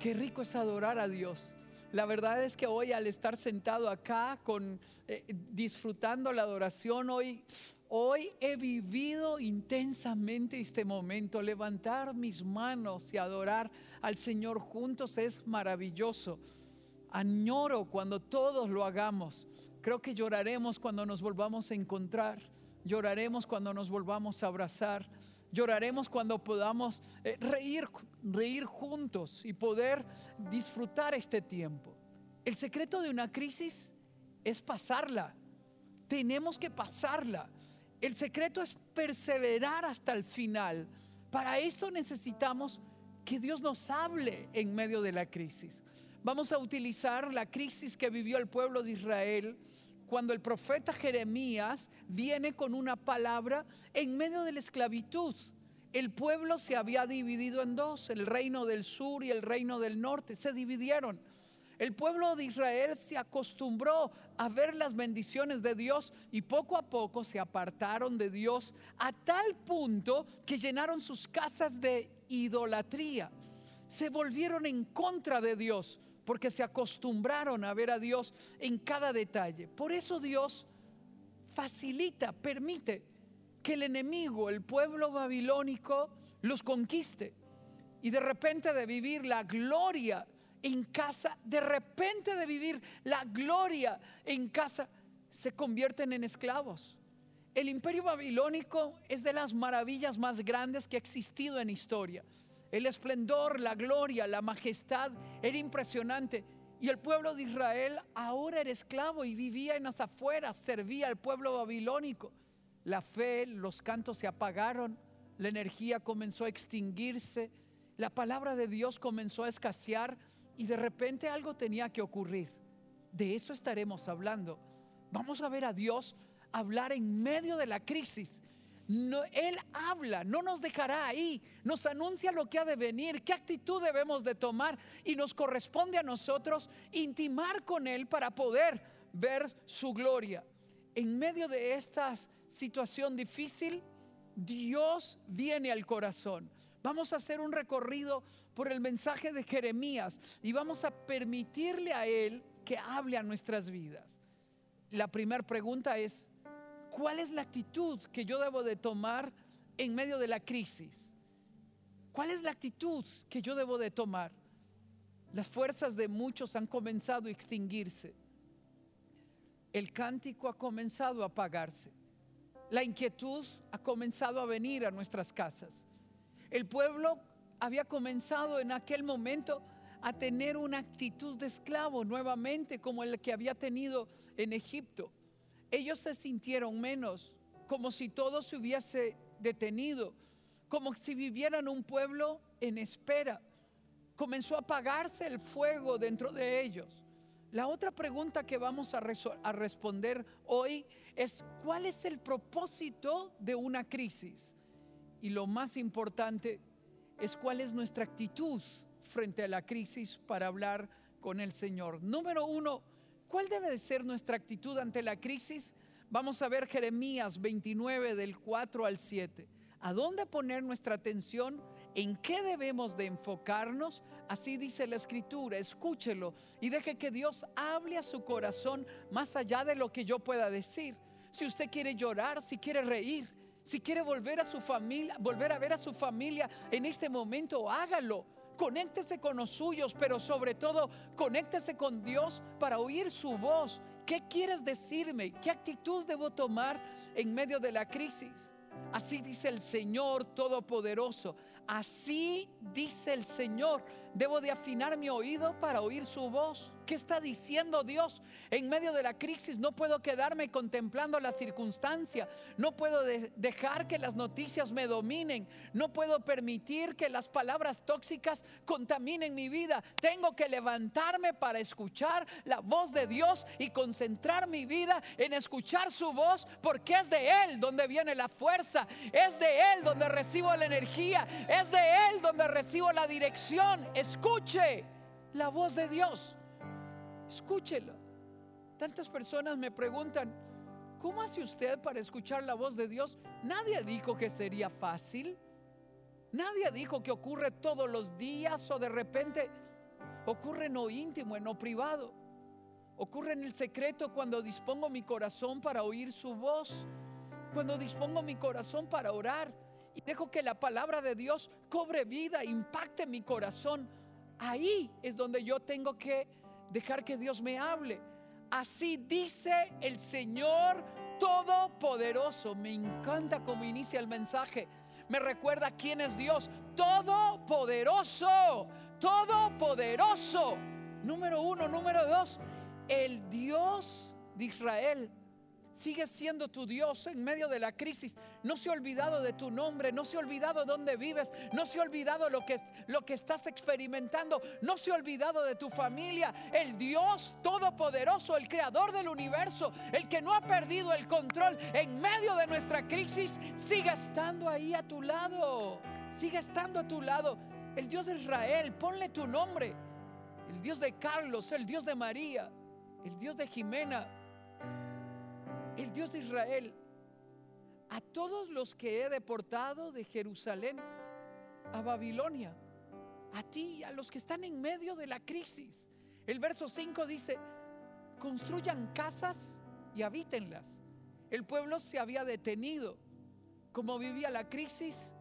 Qué rico es adorar a Dios. La verdad es que hoy al estar sentado acá con eh, disfrutando la adoración hoy hoy he vivido intensamente este momento. Levantar mis manos y adorar al Señor juntos es maravilloso. Añoro cuando todos lo hagamos. Creo que lloraremos cuando nos volvamos a encontrar. Lloraremos cuando nos volvamos a abrazar. Lloraremos cuando podamos eh, reír, reír juntos y poder disfrutar este tiempo. El secreto de una crisis es pasarla. Tenemos que pasarla. El secreto es perseverar hasta el final. Para eso necesitamos que Dios nos hable en medio de la crisis. Vamos a utilizar la crisis que vivió el pueblo de Israel cuando el profeta Jeremías viene con una palabra en medio de la esclavitud. El pueblo se había dividido en dos, el reino del sur y el reino del norte, se dividieron. El pueblo de Israel se acostumbró a ver las bendiciones de Dios y poco a poco se apartaron de Dios a tal punto que llenaron sus casas de idolatría. Se volvieron en contra de Dios porque se acostumbraron a ver a Dios en cada detalle. Por eso Dios facilita, permite que el enemigo, el pueblo babilónico, los conquiste. Y de repente de vivir la gloria en casa, de repente de vivir la gloria en casa, se convierten en esclavos. El imperio babilónico es de las maravillas más grandes que ha existido en historia. El esplendor, la gloria, la majestad era impresionante. Y el pueblo de Israel ahora era esclavo y vivía en las afueras, servía al pueblo babilónico. La fe, los cantos se apagaron, la energía comenzó a extinguirse, la palabra de Dios comenzó a escasear y de repente algo tenía que ocurrir. De eso estaremos hablando. Vamos a ver a Dios hablar en medio de la crisis no, él habla, no nos dejará ahí, nos anuncia lo que ha de venir, qué actitud debemos de tomar y nos corresponde a nosotros intimar con Él para poder ver su gloria. En medio de esta situación difícil, Dios viene al corazón. Vamos a hacer un recorrido por el mensaje de Jeremías y vamos a permitirle a Él que hable a nuestras vidas. La primera pregunta es, ¿Cuál es la actitud que yo debo de tomar en medio de la crisis? ¿Cuál es la actitud que yo debo de tomar? Las fuerzas de muchos han comenzado a extinguirse. El cántico ha comenzado a apagarse. La inquietud ha comenzado a venir a nuestras casas. El pueblo había comenzado en aquel momento a tener una actitud de esclavo nuevamente como el que había tenido en Egipto ellos se sintieron menos, como si todo se hubiese detenido, como si vivieran un pueblo en espera. Comenzó a apagarse el fuego dentro de ellos. La otra pregunta que vamos a, a, responder hoy es, ¿cuál es el propósito de una crisis? Y lo más importante es cuál es nuestra actitud frente a la crisis para hablar con el Señor. Número uno, ¿Cuál debe de ser nuestra actitud ante la crisis? Vamos a ver Jeremías 29 del 4 al 7. ¿A dónde poner nuestra atención? ¿En qué debemos de enfocarnos? Así dice la escritura, escúchelo y deje que Dios hable a su corazón más allá de lo que yo pueda decir. Si usted quiere llorar, si quiere reír, si quiere volver a su familia, volver a ver a su familia en este momento, hágalo conéctese con los suyos, pero sobre todo conéctese con Dios para oír su voz. ¿Qué quieres decirme? ¿Qué actitud debo tomar en medio de la crisis? Así dice el Señor Todopoderoso. Así dice el Señor. Debo de afinar mi oído para oír su voz. ¿Qué está diciendo Dios? En medio de la crisis no puedo quedarme contemplando la circunstancia. No puedo dejar que las noticias me dominen. No puedo permitir que las palabras tóxicas contaminen mi vida. Tengo que levantarme para escuchar la voz de Dios y concentrar mi vida en escuchar su voz porque es de Él donde viene la fuerza. Es de Él donde recibo la energía. Es de Él donde recibo la dirección. Escuche la voz de Dios. Escúchelo. Tantas personas me preguntan, ¿cómo hace usted para escuchar la voz de Dios? Nadie dijo que sería fácil. Nadie dijo que ocurre todos los días o de repente. ocurre en lo íntimo, en lo privado. Ocurre en el secreto cuando dispongo mi corazón para oír su voz, cuando dispongo mi corazón para orar y dejo que la palabra de Dios cobre vida, impacte mi corazón. Ahí es donde yo tengo que dejar que Dios me hable. Así dice el Señor Todopoderoso. Me encanta cómo inicia el mensaje. Me recuerda quién es Dios. Todopoderoso. Todopoderoso. Número uno. Número dos. El Dios de Israel sigue siendo tu Dios en medio de la crisis. No se ha olvidado de tu nombre, no se ha olvidado dónde vives, no se ha olvidado lo que, lo que estás experimentando, no se ha olvidado de tu familia. El Dios todopoderoso, el creador del universo, el que no ha perdido el control en medio de nuestra crisis, sigue estando ahí a tu lado. Sigue estando a tu lado. El Dios de Israel, ponle tu nombre. El Dios de Carlos, el Dios de María, el Dios de Jimena, el Dios de Israel, a todos los que he deportado de Jerusalén a Babilonia, a ti, a los que están en medio de la crisis. El verso 5 dice, construyan casas y habítenlas. El pueblo se había detenido. Como vivía la crisis,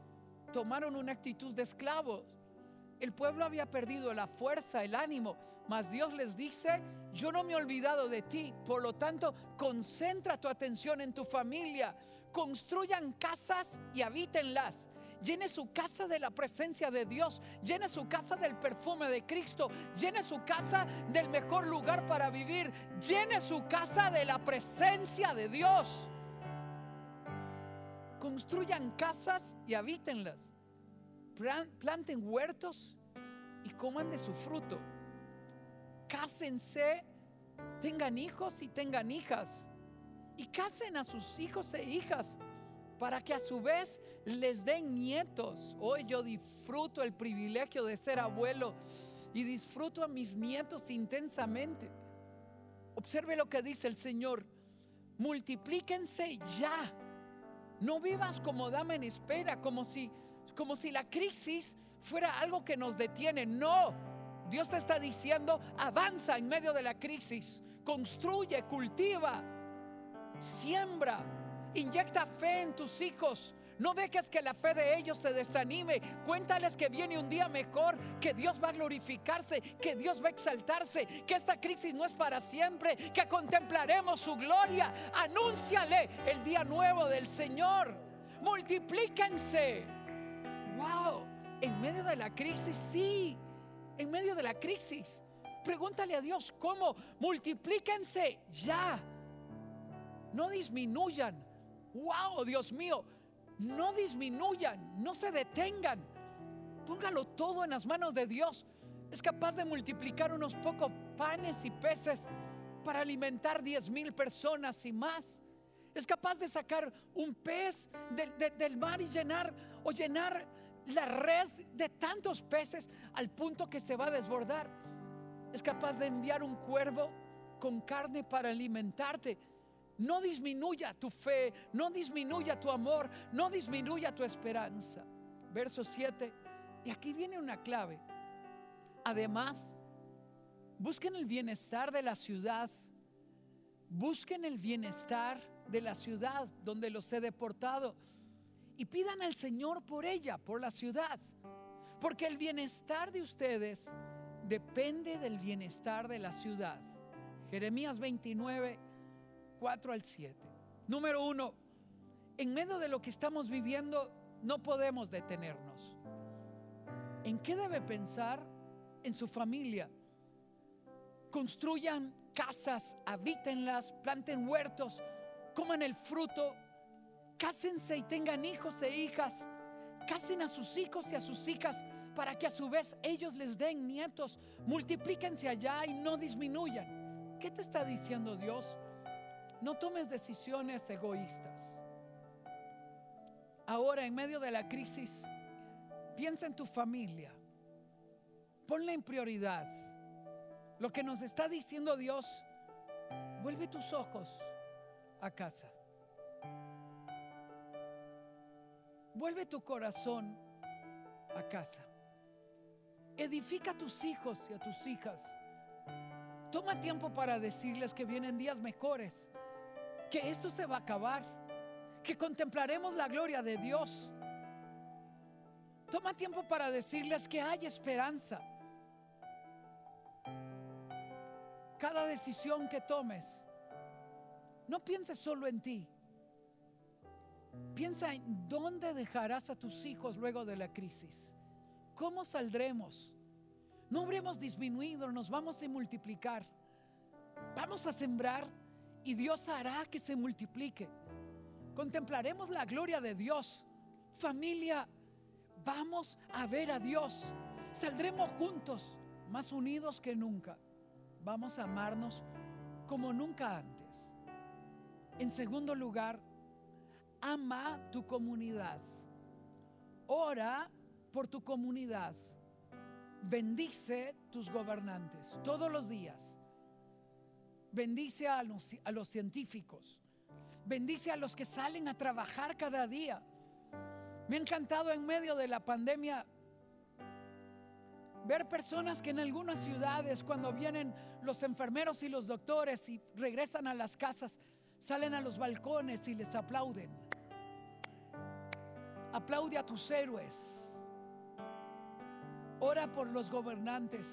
tomaron una actitud de esclavos. El pueblo había perdido la fuerza, el ánimo, mas Dios les dice, yo no me he olvidado de ti, por lo tanto, concentra tu atención en tu familia, construyan casas y habítenlas. Llene su casa de la presencia de Dios. Llene su casa del perfume de Cristo. Llene su casa del mejor lugar para vivir. Llene su casa de la presencia de Dios. Construyan casas y habítenlas. Planten huertos y coman de su fruto cásense, tengan hijos y tengan hijas. Y casen a sus hijos e hijas para que a su vez les den nietos. Hoy yo disfruto el privilegio de ser abuelo y disfruto a mis nietos intensamente. Observe lo que dice el Señor. Multiplíquense ya. No vivas como dama en espera, como si, como si la crisis fuera algo que nos detiene. No, Dios te está diciendo, avanza en medio de la crisis, construye, cultiva, siembra, inyecta fe en tus hijos. No dejes que la fe de ellos se desanime. Cuéntales que viene un día mejor, que Dios va a glorificarse, que Dios va a exaltarse, que esta crisis no es para siempre, que contemplaremos su gloria. Anúnciale el día nuevo del Señor. Multiplíquense. Wow, en medio de la crisis, sí en medio de la crisis. Pregúntale a Dios cómo. Multiplíquense ya. No disminuyan. Wow, Dios mío. No disminuyan. No se detengan. Póngalo todo en las manos de Dios. Es capaz de multiplicar unos pocos panes y peces para alimentar 10 mil personas y más. Es capaz de sacar un pez del mar y llenar o llenar la red de tantos peces al punto que se va a desbordar. Es capaz de enviar un cuervo con carne para alimentarte. No disminuya tu fe, no disminuya tu amor, no disminuya tu esperanza. Verso 7. Y aquí viene una clave. Además, busquen el bienestar de la ciudad. Busquen el bienestar de la ciudad donde los he deportado y pidan al Señor por ella, por la ciudad. Porque el bienestar de ustedes depende del bienestar de la ciudad. Jeremías 29, 4 al 7. Número uno, en medio de lo que estamos viviendo no podemos detenernos. ¿En qué debe pensar? En su familia. Construyan casas, habítenlas, planten huertos, coman el fruto Cásense y tengan hijos e hijas. Casen a sus hijos y a sus hijas para que a su vez ellos les den nietos. Multiplíquense allá y no disminuyan. ¿Qué te está diciendo Dios? No tomes decisiones egoístas. Ahora, en medio de la crisis, piensa en tu familia. Ponle en prioridad. Lo que nos está diciendo Dios, vuelve tus ojos a casa. Vuelve tu corazón a casa. Edifica a tus hijos y a tus hijas. Toma tiempo para decirles que vienen días mejores, que esto se va a acabar, que contemplaremos la gloria de Dios. Toma tiempo para decirles que hay esperanza. Cada decisión que tomes, no pienses solo en ti. Piensa en dónde dejarás a tus hijos luego de la crisis. ¿Cómo saldremos? No habremos disminuido, nos vamos a multiplicar. Vamos a sembrar y Dios hará que se multiplique. Contemplaremos la gloria de Dios. Familia, vamos a ver a Dios. Saldremos juntos, más unidos que nunca. Vamos a amarnos como nunca antes. En segundo lugar, ama tu comunidad. Ora por tu comunidad. Bendice tus gobernantes todos los días. Bendice a los, científicos. Bendice a los que salen a trabajar cada día. Me ha encantado en medio de la pandemia ver personas que en algunas ciudades, cuando vienen los enfermeros y los doctores y regresan a las casas, salen a los balcones y les aplauden. Aplaude a tus héroes. Ora por los gobernantes.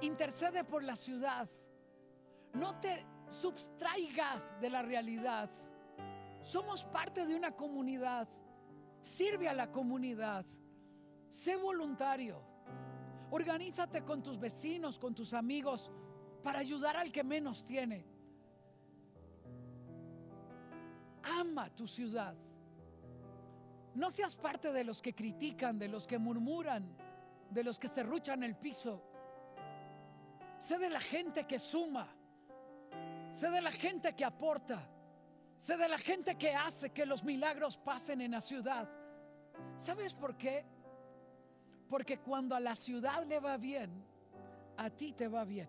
Intercede por la ciudad. No te subtraigas de la realidad. Somos parte de una comunidad. Sirve a la comunidad. Sé voluntario. Organízate con tus vecinos, con tus amigos, para ayudar al que menos tiene. Ama tu ciudad. No seas parte de los que critican, de los que murmuran, de los que serruchan el piso. Sé de la gente que suma. Sé de la gente que aporta. Sé de la gente que hace que los milagros pasen en la ciudad. ¿Sabes por qué? Porque cuando a la ciudad le va bien, a ti te va bien.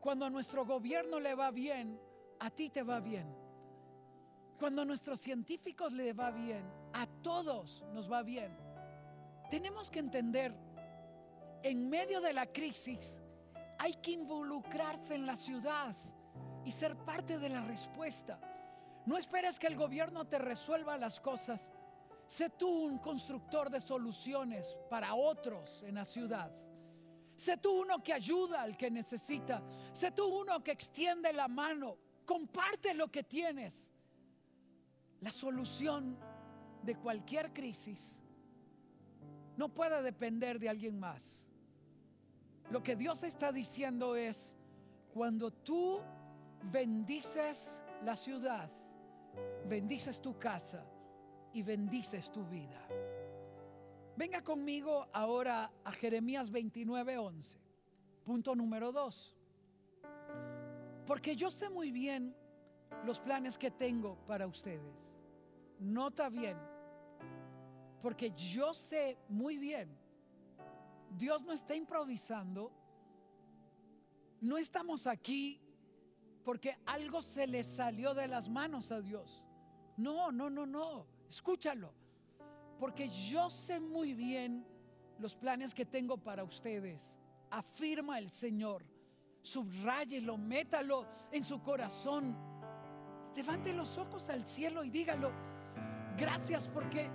Cuando a nuestro gobierno le va bien, a ti te va bien. Cuando a nuestros científicos le va bien, a todos nos va bien. Tenemos que entender, en medio de la crisis, hay que involucrarse en la ciudad y ser parte de la respuesta. No esperes que el gobierno te resuelva las cosas. Sé tú un constructor de soluciones para otros en la ciudad. Sé tú uno que ayuda al que necesita. Sé tú uno que extiende la mano. Comparte lo que tienes. La solución de cualquier crisis no puede depender de alguien más. Lo que Dios está diciendo es, cuando tú bendices la ciudad, bendices tu casa y bendices tu vida. Venga conmigo ahora a Jeremías 29:11. Punto número 2. Porque yo sé muy bien los planes que tengo para ustedes Nota bien, porque yo sé muy bien, Dios no está improvisando, no estamos aquí porque algo se le salió de las manos a Dios. No, no, no, no, escúchalo, porque yo sé muy bien los planes que tengo para ustedes, afirma el Señor. Subráyelo, métalo en su corazón. Levante los ojos al cielo y dígalo Gracias porque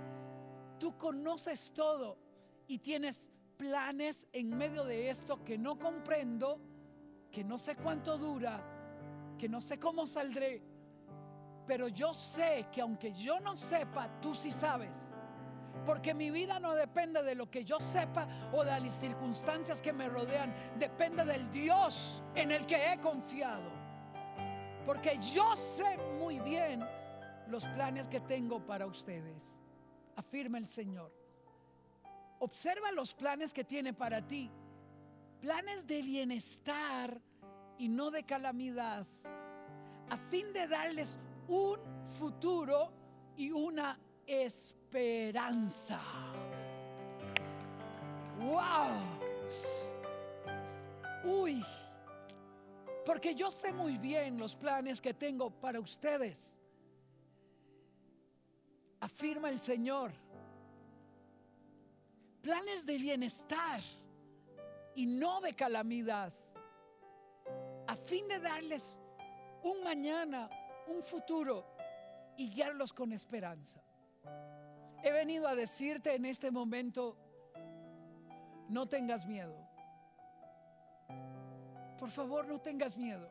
tú conoces todo y tienes planes en medio de esto que no comprendo, que no sé cuánto dura, que no sé cómo saldré. Pero yo sé que aunque yo no sepa, tú sí sabes. Porque mi vida no depende de lo que yo sepa o de las circunstancias que me rodean. Depende del Dios en el que he confiado. Porque yo sé muy bien los planes que tengo para ustedes, afirma el Señor. Observa los planes que tiene para ti, planes de bienestar y no de calamidad, a fin de darles un futuro y una esperanza. ¡Wow! Uy, porque yo sé muy bien los planes que tengo para ustedes afirma el Señor. planes de bienestar y no de calamidad, a fin de darles un mañana, un futuro y guiarlos con esperanza. He venido a decirte en este momento, no tengas miedo. Por favor, no tengas miedo.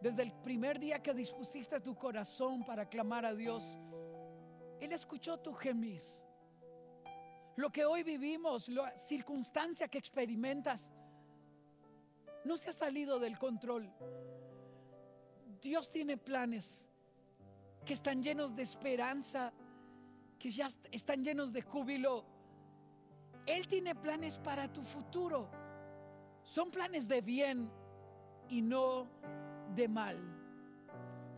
Desde el primer día que dispusiste tu corazón para clamar a Dios, Él escuchó tu gemir. Lo que hoy vivimos, la circunstancia que experimentas, no se ha salido del control. Dios tiene planes que están llenos de esperanza, que ya están llenos de júbilo. Él tiene planes para tu futuro. Son planes de bien y no de mal.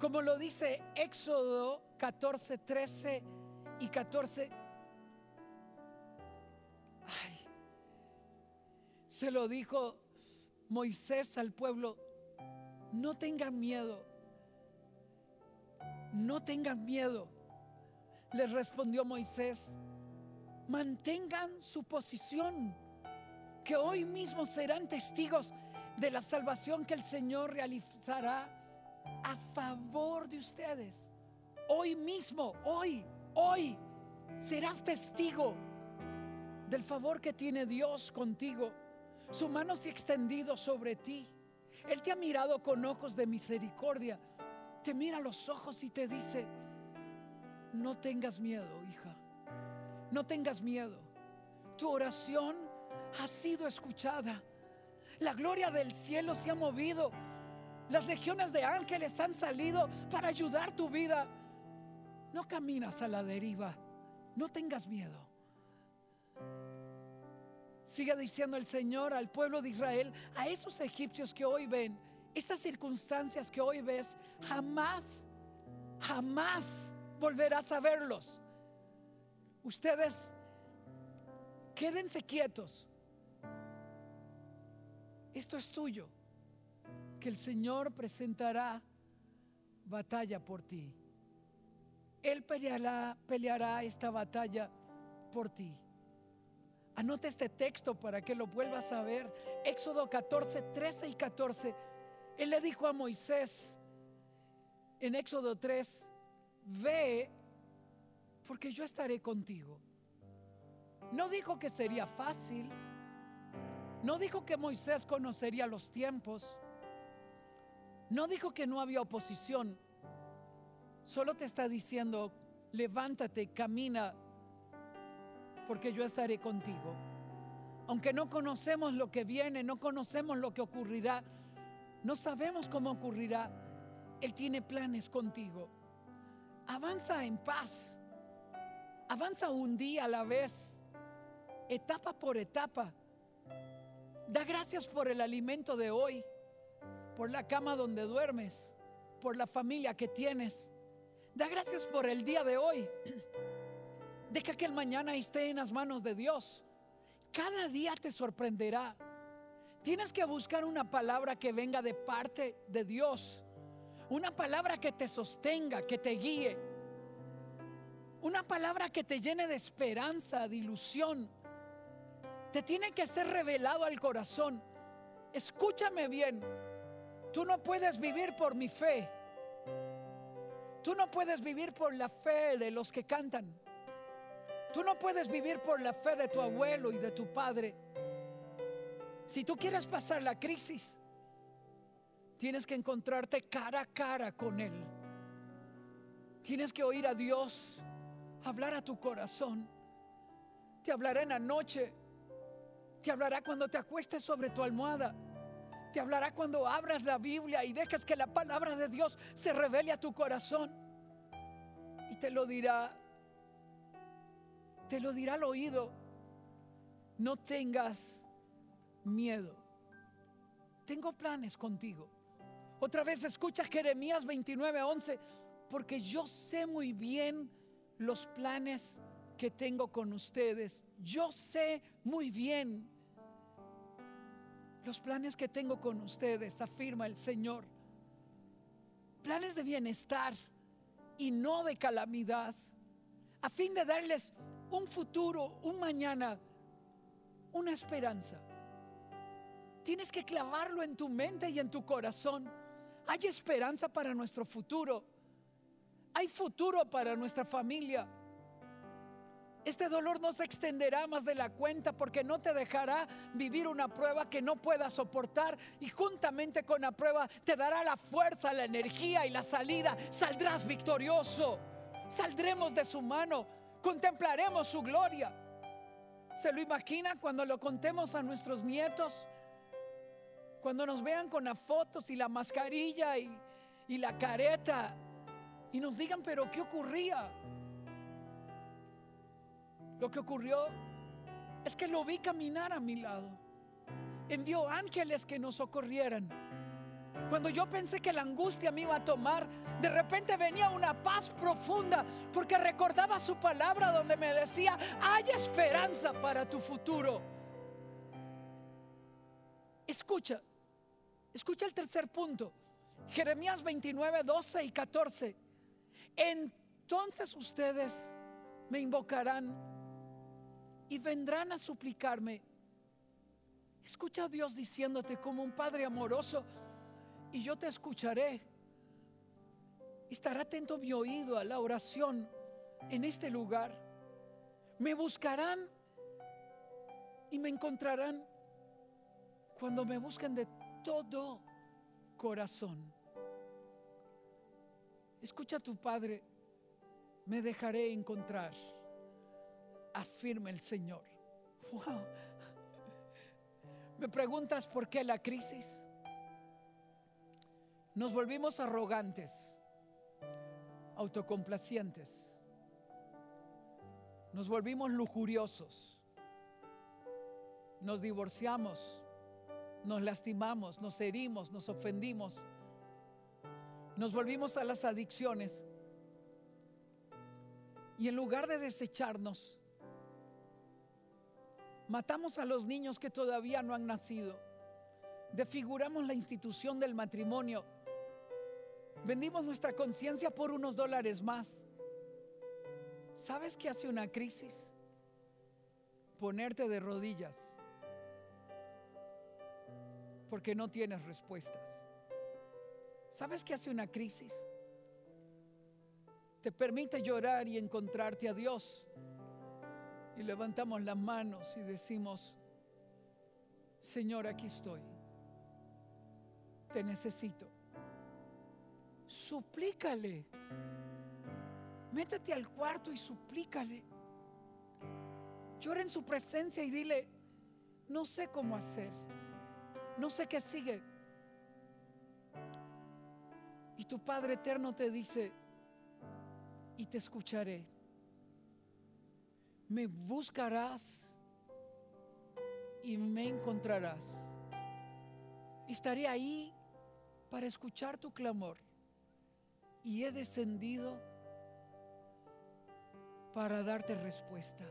Como lo dice Éxodo 14, 13 y 14. se lo dijo Moisés al pueblo, no tengan miedo, no tengan miedo. Les respondió Moisés, mantengan su posición, que hoy mismo serán testigos de la salvación que el Señor realizará a favor de ustedes. Hoy mismo, hoy, hoy serás testigo del favor que tiene Dios contigo. Su mano se ha extendido sobre ti. Él te ha mirado con ojos de misericordia. Te mira a los ojos y te dice, no tengas miedo, hija. No tengas miedo. Tu oración ha sido escuchada. La gloria del cielo se ha movido. Las legiones de ángeles han salido para ayudar tu vida. No caminas a la deriva. No tengas miedo. Sigue diciendo el Señor al pueblo de Israel, a esos egipcios que hoy ven, estas circunstancias que hoy ves, jamás, jamás volverás a verlos. Ustedes quédense quietos. Esto es tuyo, que el Señor presentará batalla por ti. Él peleará, peleará esta batalla por ti. Anote este texto para que lo vuelvas a ver. Éxodo 14, 13 y 14. Él le dijo a Moisés en Éxodo 3, ve porque yo estaré contigo. No dijo que sería fácil. No dijo que Moisés conocería los tiempos. No dijo que no había oposición. Solo te está diciendo, levántate, camina, porque yo estaré contigo. Aunque no conocemos lo que viene, no conocemos lo que ocurrirá, no sabemos cómo ocurrirá, Él tiene planes contigo. Avanza en paz. Avanza un día a la vez, etapa por etapa. Da gracias por el alimento de hoy, por la cama donde duermes, por la familia que tienes. Da gracias por el día de hoy. Deja que el mañana esté en las manos de Dios. Cada día te sorprenderá. Tienes que buscar una palabra que venga de parte de Dios. Una palabra que te sostenga, que te guíe. Una palabra que te llene de esperanza, de ilusión. Te tiene que ser revelado al corazón. Escúchame bien. Tú no puedes vivir por mi fe. Tú no puedes vivir por la fe de los que cantan. Tú no puedes vivir por la fe de tu abuelo y de tu padre. Si tú quieres pasar la crisis, tienes que encontrarte cara a cara con Él. Tienes que oír a Dios, hablar a tu corazón. Te hablará en la noche. Te hablará cuando te acuestes sobre tu almohada. Te hablará cuando abras la Biblia y dejes que la palabra de Dios se revele a tu corazón. Y te lo dirá te lo dirá al oído, no tengas miedo. Tengo planes contigo. Otra vez escucha Jeremías 29, 11, porque yo sé muy bien los planes que tengo con ustedes. Yo sé muy bien los planes que tengo con ustedes, afirma el Señor. Planes de bienestar y no de calamidad, a fin de darles un futuro, un mañana una esperanza. Tienes que clavarlo en tu mente y en tu corazón. Hay esperanza para nuestro futuro. Hay futuro para nuestra familia. Este dolor no se extenderá más de la cuenta porque no te dejará vivir una prueba que no puedas soportar y juntamente con la prueba te dará la fuerza, la energía y la salida. Saldrás victorioso. Saldremos de su mano. Contemplaremos su gloria. ¿Se lo imagina cuando lo contemos a nuestros nietos? Cuando nos vean con las fotos y la mascarilla y, y la careta y nos digan, pero ¿qué ocurría? Lo que ocurrió es que lo vi caminar a mi lado. Envió ángeles que nos socorrieran. Cuando yo pensé que la angustia me iba a tomar, de repente venía una paz profunda porque recordaba su palabra donde me decía, hay esperanza para tu futuro. Escucha, escucha el tercer punto. Jeremías 29, 12 y 14. Entonces ustedes me invocarán y vendrán a suplicarme. Escucha a Dios diciéndote como un Padre amoroso y yo te escucharé. Estará atento mi oído a la oración en este lugar. Me buscarán y me encontrarán cuando me busquen de todo corazón. Escucha a tu Padre, me dejaré encontrar afirma el Señor. ¿Me preguntas por qué la crisis? Nos volvimos arrogantes, autocomplacientes. Nos volvimos lujuriosos. Nos divorciamos, nos lastimamos, nos herimos, nos ofendimos. Nos volvimos a las adicciones. Y en lugar de desecharnos, Matamos a los niños que todavía no han nacido. Defiguramos la institución del matrimonio. Vendimos nuestra conciencia por unos dólares más. ¿Sabes qué hace una crisis? Ponerte de rodillas. Porque no tienes respuestas. ¿Sabes qué hace una crisis? Te permite llorar y encontrarte a Dios y levantamos las manos y decimos, Señor, aquí estoy. Te necesito. Suplícale. Métete al cuarto y suplícale. Llora en su presencia y dile, no sé cómo hacer. No sé qué sigue. Y tu Padre Eterno te dice, y te escucharé me buscarás y me encontrarás. Estaré ahí para escuchar tu clamor y he descendido para darte respuesta.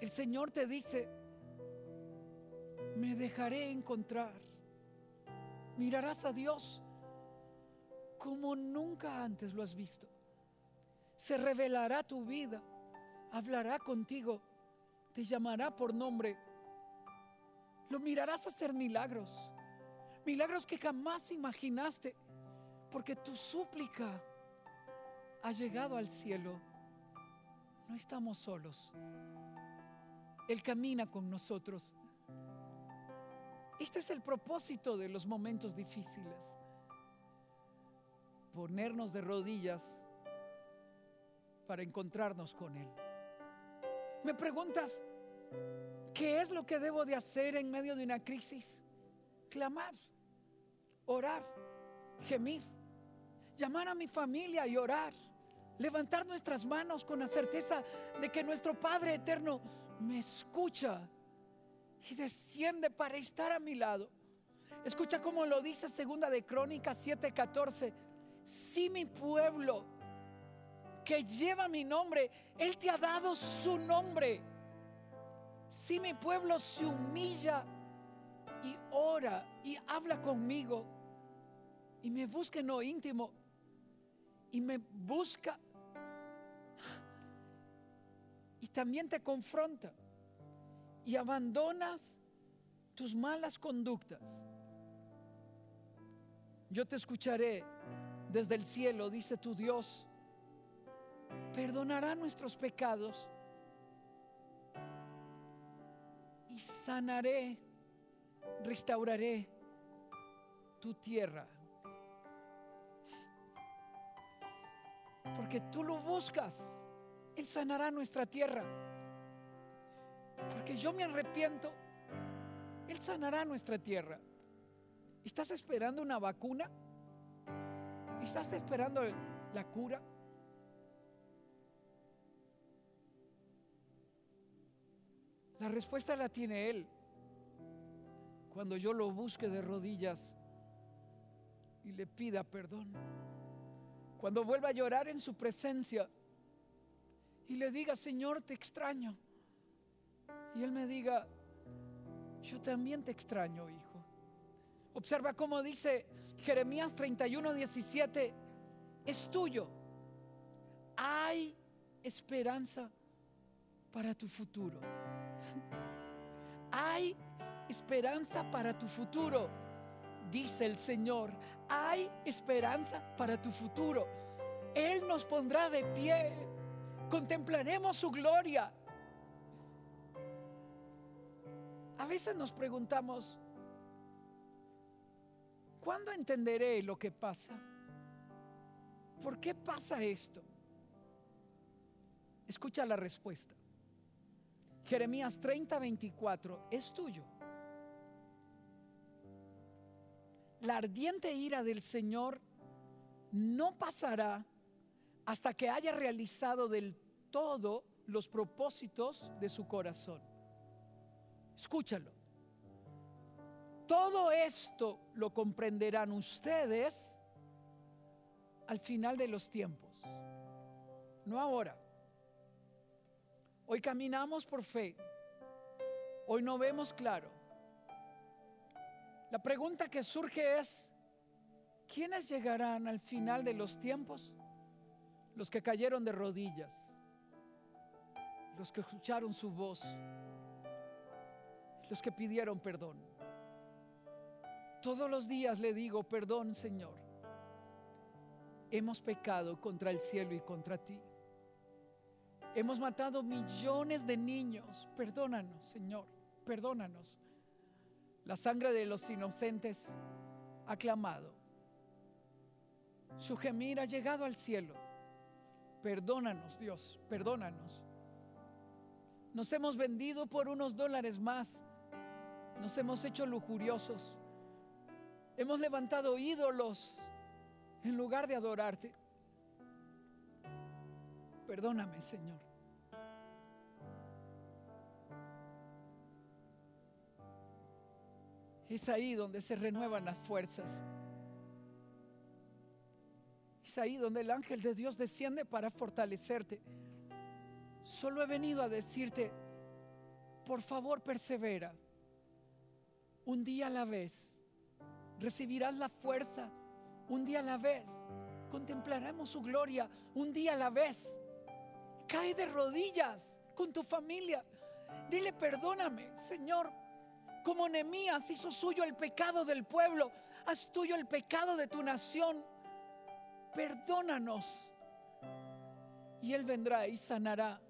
El Señor te dice, me dejaré encontrar. Mirarás a Dios como nunca antes lo has visto. Se revelará tu vida hablará contigo, te llamará por nombre. Lo mirarás hacer milagros, milagros que jamás imaginaste, porque tu súplica ha llegado al cielo. No estamos solos. Él camina con nosotros. Este es el propósito de los momentos difíciles. Ponernos de rodillas para encontrarnos con Él. Me preguntas, ¿qué es lo que debo de hacer en medio de una crisis? Clamar, orar, gemir, llamar a mi familia y orar, levantar nuestras manos con la certeza de que nuestro Padre Eterno me escucha y desciende para estar a mi lado. Escucha cómo lo dice segunda de Crónicas 7:14. Si mi pueblo que lleva mi nombre, Él te ha dado su nombre. Si mi pueblo se humilla y ora y habla conmigo y me busca en lo íntimo y me busca y también te confronta y abandonas tus malas conductas, yo te escucharé desde el cielo, dice tu Dios, perdonará nuestros pecados y sanaré, restauraré tu tierra. Porque tú lo buscas, Él sanará nuestra tierra. Porque yo me arrepiento, Él sanará nuestra tierra. ¿Estás esperando una vacuna? ¿Estás esperando la cura? La respuesta la tiene Él. Cuando yo lo busque de rodillas y le pida perdón. Cuando vuelva a llorar en su presencia y le diga, Señor, te extraño. Y Él me diga, yo también te extraño, hijo. Observa cómo dice Jeremías 31, 17, es tuyo. Hay esperanza para tu futuro. Hay esperanza para tu futuro, dice el Señor. Hay esperanza para tu futuro. Él nos pondrá de pie. Contemplaremos su gloria. A veces nos preguntamos, ¿cuándo entenderé lo que pasa? ¿Por qué pasa esto? Escucha la respuesta. Jeremías 30, 24, es tuyo. La ardiente ira del Señor no pasará hasta que haya realizado del todo los propósitos de su corazón. Escúchalo. Todo esto lo comprenderán ustedes al final de los tiempos, no ahora. Hoy caminamos por fe. Hoy no vemos claro. La pregunta que surge es, ¿quiénes llegarán al final de los tiempos? Los que cayeron de rodillas, los que escucharon su voz, los que pidieron perdón. Todos los días le digo, perdón Señor, hemos pecado contra el cielo y contra ti. Hemos matado millones de niños. Perdónanos, Señor, perdónanos. La sangre de los inocentes ha clamado. Su gemir ha llegado al cielo. Perdónanos, Dios, perdónanos. Nos hemos vendido por unos dólares más. Nos hemos hecho lujuriosos. Hemos levantado ídolos en lugar de adorarte. Perdóname, Señor. Es ahí donde se renuevan las fuerzas. Es ahí donde el ángel de Dios desciende para fortalecerte. Solo he venido a decirte, por favor persevera. Un día a la vez recibirás la fuerza. Un día a la vez contemplaremos su gloria. Un día a la vez. Cae de rodillas con tu familia. Dile, perdóname, Señor, como Nemías hizo suyo el pecado del pueblo, haz tuyo el pecado de tu nación. Perdónanos. Y Él vendrá y sanará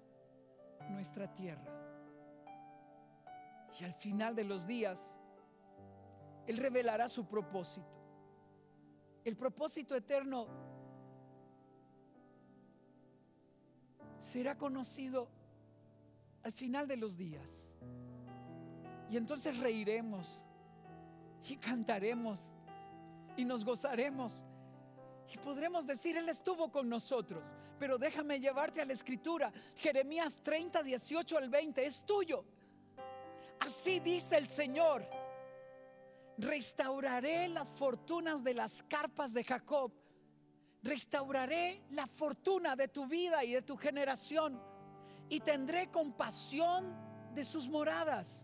nuestra tierra. Y al final de los días, Él revelará su propósito. El propósito eterno será conocido al final de los días. Y entonces reiremos y cantaremos y nos gozaremos. Y podremos decir, Él estuvo con nosotros. Pero déjame llevarte a la escritura. Jeremías 30, 18 al 20, es tuyo. Así dice el Señor. Restauraré las fortunas de las carpas de Jacob. Restauraré la fortuna de tu vida y de tu generación. Y tendré compasión de sus moradas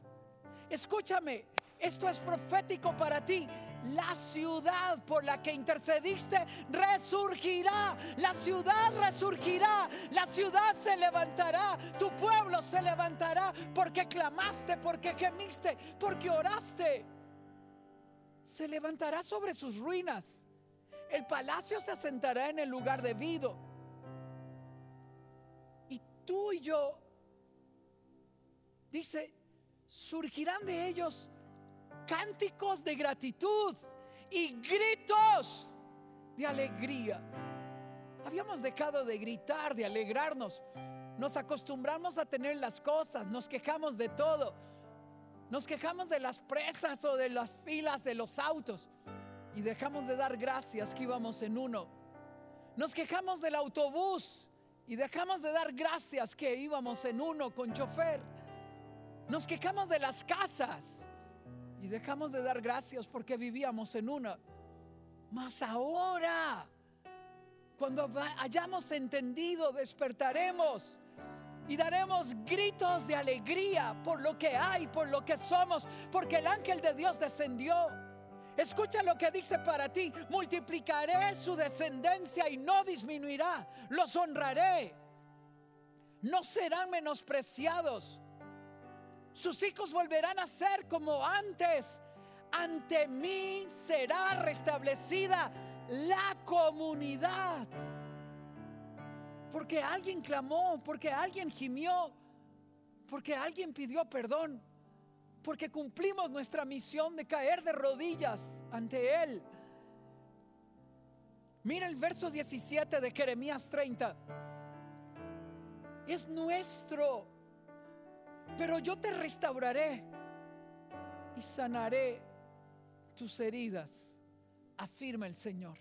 Escúchame, esto es profético para ti. la ciudad por la que intercediste resurgirá. La ciudad resurgirá. La ciudad se levantará. Tu pueblo se levantará porque clamaste, porque gemiste, porque oraste. Se levantará sobre sus ruinas. El palacio se asentará en el lugar debido. Y tú y yo, dice, surgirán de ellos cánticos de gratitud y gritos de alegría. Habíamos dejado de gritar, de alegrarnos. Nos acostumbramos a tener las cosas, nos quejamos de todo. Nos quejamos de las presas o de las filas de los autos y dejamos de dar gracias que íbamos en uno. Nos quejamos del autobús y dejamos de dar gracias que íbamos en uno con chofer. Nos quejamos de las casas y dejamos de dar gracias porque vivíamos en una. Mas ahora, cuando hayamos entendido, despertaremos y daremos gritos de alegría por lo que hay, por lo que somos, porque el ángel de Dios descendió. Escucha lo que dice para ti, multiplicaré su descendencia y no disminuirá, los honraré, no serán menospreciados sus hijos volverán a ser como antes. Ante mí será restablecida la comunidad. Porque alguien clamó, porque alguien gimió, porque alguien pidió perdón, porque cumplimos nuestra misión de caer de rodillas ante Él. Mira el verso 17 de Jeremías 30. Es nuestro pero yo te restauraré y sanaré tus heridas, afirma el Señor.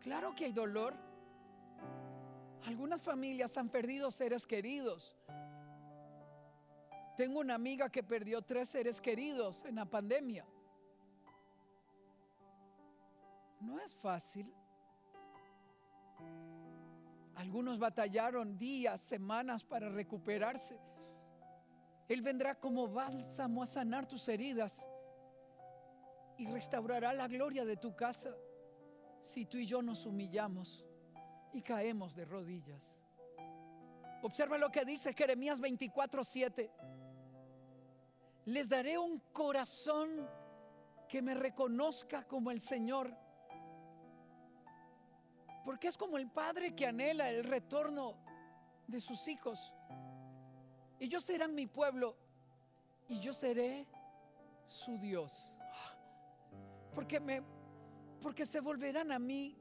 Claro que hay dolor. Algunas familias han perdido seres queridos. Tengo una amiga que perdió tres seres queridos en la pandemia. No es fácil. Algunos batallaron días, semanas para recuperarse. Él vendrá como bálsamo a sanar tus heridas y restaurará la gloria de tu casa si tú y yo nos humillamos y caemos de rodillas. Observa lo que dice Jeremías 24:7. Les daré un corazón que me reconozca como el Señor. Porque es como el padre que anhela el retorno de sus hijos. Ellos serán mi pueblo y yo seré su Dios. Porque me porque se volverán a mí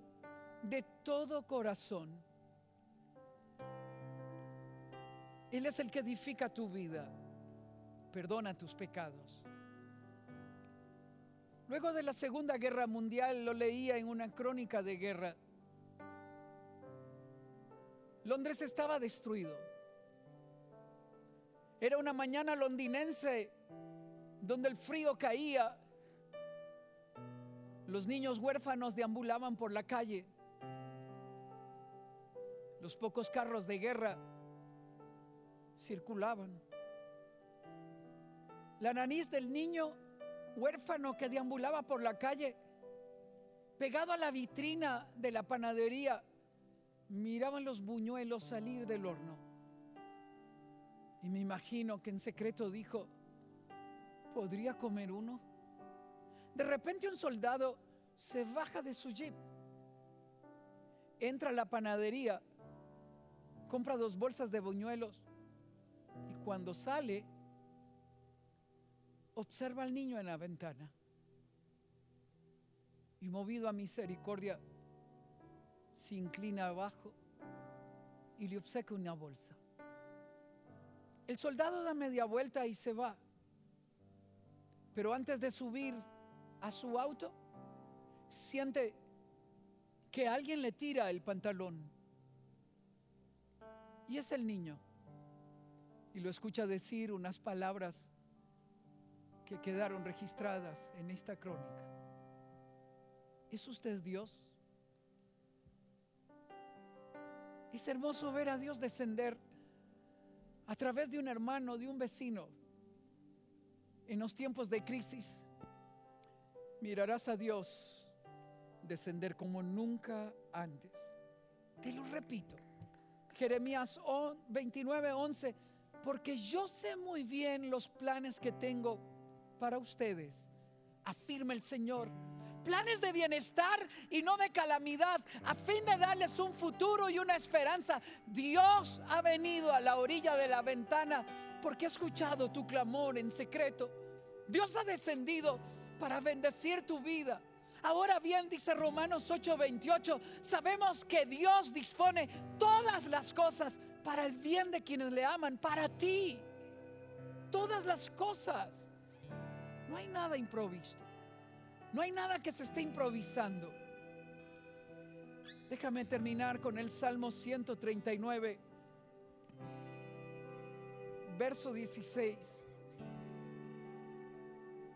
de todo corazón. Él es el que edifica tu vida, perdona tus pecados. Luego de la Segunda Guerra Mundial lo leía en una crónica de guerra. Londres estaba destruido. Era una mañana londinense donde el frío caía. Los niños huérfanos deambulaban por la calle. Los pocos carros de guerra circulaban. La nariz del niño huérfano que deambulaba por la calle, pegado a la vitrina de la panadería, miraban los buñuelos salir del horno. Y me imagino que en secreto dijo, ¿podría comer uno? De repente un soldado se baja de su jeep, entra a la panadería, compra dos bolsas de buñuelos y cuando sale, observa al niño en la ventana. Y movido a misericordia, se inclina abajo y le obseca una bolsa. El soldado da media vuelta y se va. Pero antes de subir a su auto, siente que alguien le tira el pantalón. Y es el niño. Y lo escucha decir unas palabras que quedaron registradas en esta crónica. ¿Es usted Dios? Es hermoso ver a Dios descender a través de un hermano, de un vecino, en los tiempos de crisis. mirarás a Dios descender como nunca antes. Te lo repito. Jeremías 29, 11. Porque yo sé muy bien los planes que tengo para ustedes, afirma el Señor. Planes de bienestar y no de calamidad, a fin de darles un futuro y una esperanza. Dios ha venido a la orilla de la ventana porque ha escuchado tu clamor en secreto. Dios ha descendido para bendecir tu vida. Ahora bien, dice Romanos 8:28, sabemos que Dios dispone todas las cosas para el bien de quienes le aman, para ti. Todas las cosas. No hay nada improvisto. No hay nada que se esté improvisando. Déjame terminar con el Salmo 139, verso 16.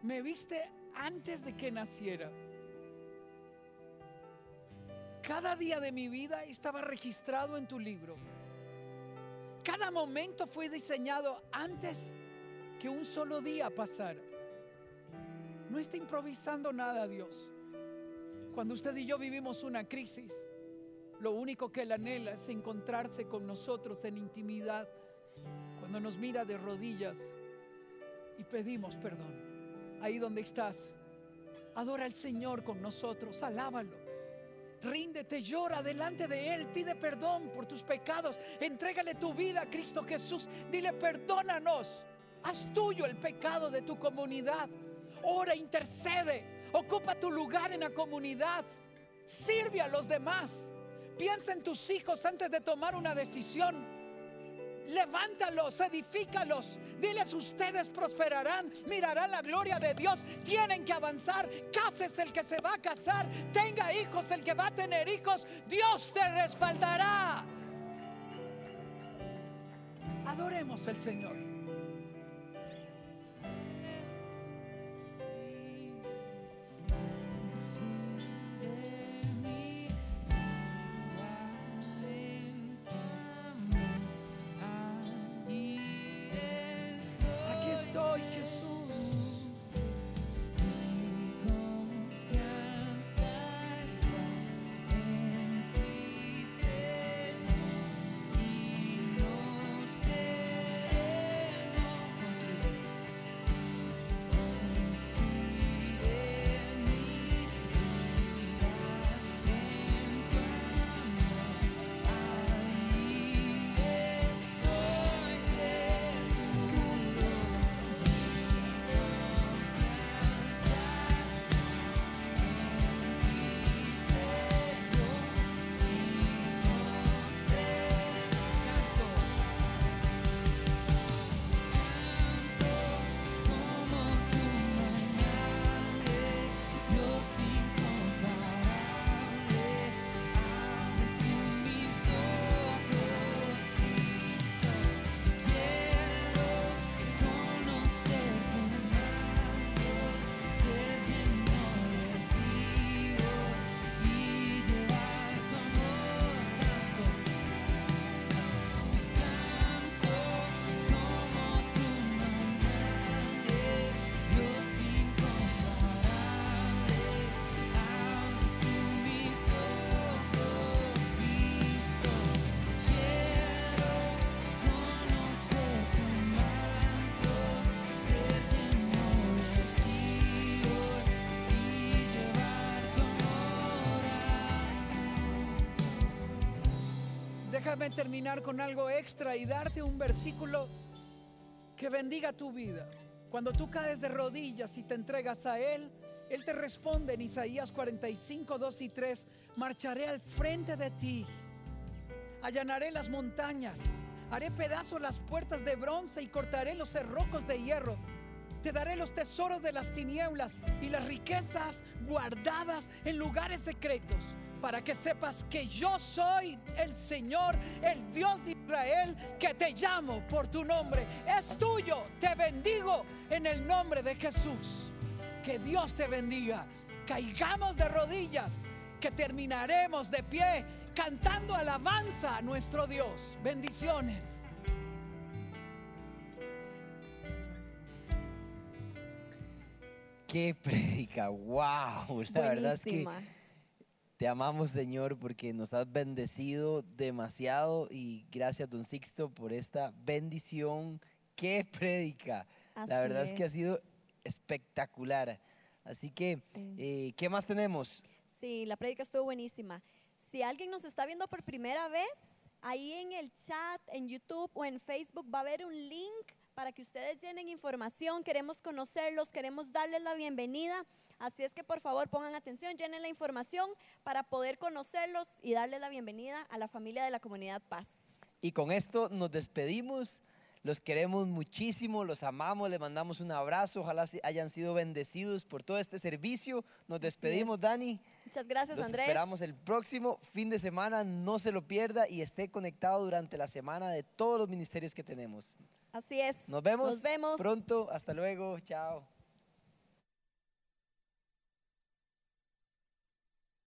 Me viste antes de que naciera. Cada día de mi vida estaba registrado en tu libro. Cada momento fue diseñado antes que un solo día pasara. No está improvisando nada Dios. Cuando usted y yo vivimos una crisis, lo único que Él anhela es encontrarse con nosotros en intimidad. Cuando nos mira de rodillas y pedimos perdón. Ahí donde estás, adora al Señor con nosotros, alábalo. Ríndete, llora delante de Él, pide perdón por tus pecados, entrégale tu vida a Cristo Jesús, dile perdónanos, haz tuyo el pecado de tu comunidad, ora, intercede, ocupa tu lugar en la comunidad, sirve a los demás, piensa en tus hijos antes de tomar una decisión. Levántalos, edifícalos. Diles, ustedes prosperarán, mirarán la gloria de Dios. Tienen que avanzar. Cases el que se va a casar. Tenga hijos el que va a tener hijos. Dios te respaldará. Adoremos al Señor. Déjame terminar con algo extra y darte un versículo que bendiga tu vida. Cuando tú caes de rodillas y te entregas a Él, Él te responde en Isaías 45, 2 y 3, marcharé al frente de ti, allanaré las montañas, haré pedazos las puertas de bronce y cortaré los cerrocos de hierro. Te daré los tesoros de las tinieblas y las riquezas guardadas en lugares secretos para que sepas que yo soy el Señor, el Dios de Israel, que te llamo por tu nombre. Es tuyo, te bendigo en el nombre de Jesús. Que Dios te bendiga. Caigamos de rodillas, que terminaremos de pie cantando alabanza a nuestro Dios. Bendiciones. Qué prédica, wow. La verdad es que. Te amamos, Señor, porque nos has bendecido demasiado y gracias, don Sixto, por esta bendición. Qué prédica. Así La verdad es. que ha es. sido espectacular. Así que, Sí. eh, ¿qué más tenemos? Sí, la prédica estuvo buenísima. Si alguien nos está viendo por primera vez, ahí en el chat, en YouTube o en Facebook va a haber un link para que ustedes llenen información. Queremos conocerlos, queremos darles la bienvenida. Así es que por favor pongan atención, llenen la información para poder conocerlos y darles la bienvenida a la familia de la comunidad Paz. Y con esto nos despedimos. Los queremos muchísimo, los amamos, les mandamos un abrazo. Ojalá hayan sido bendecidos por todo este servicio. Nos despedimos, es. Dani. Muchas gracias, Los Andrés. esperamos el próximo fin de semana. No se lo pierda y esté conectado durante la semana de todos los ministerios que tenemos. Así es. Nos vemos, Nos vemos. pronto. Hasta luego. Chao.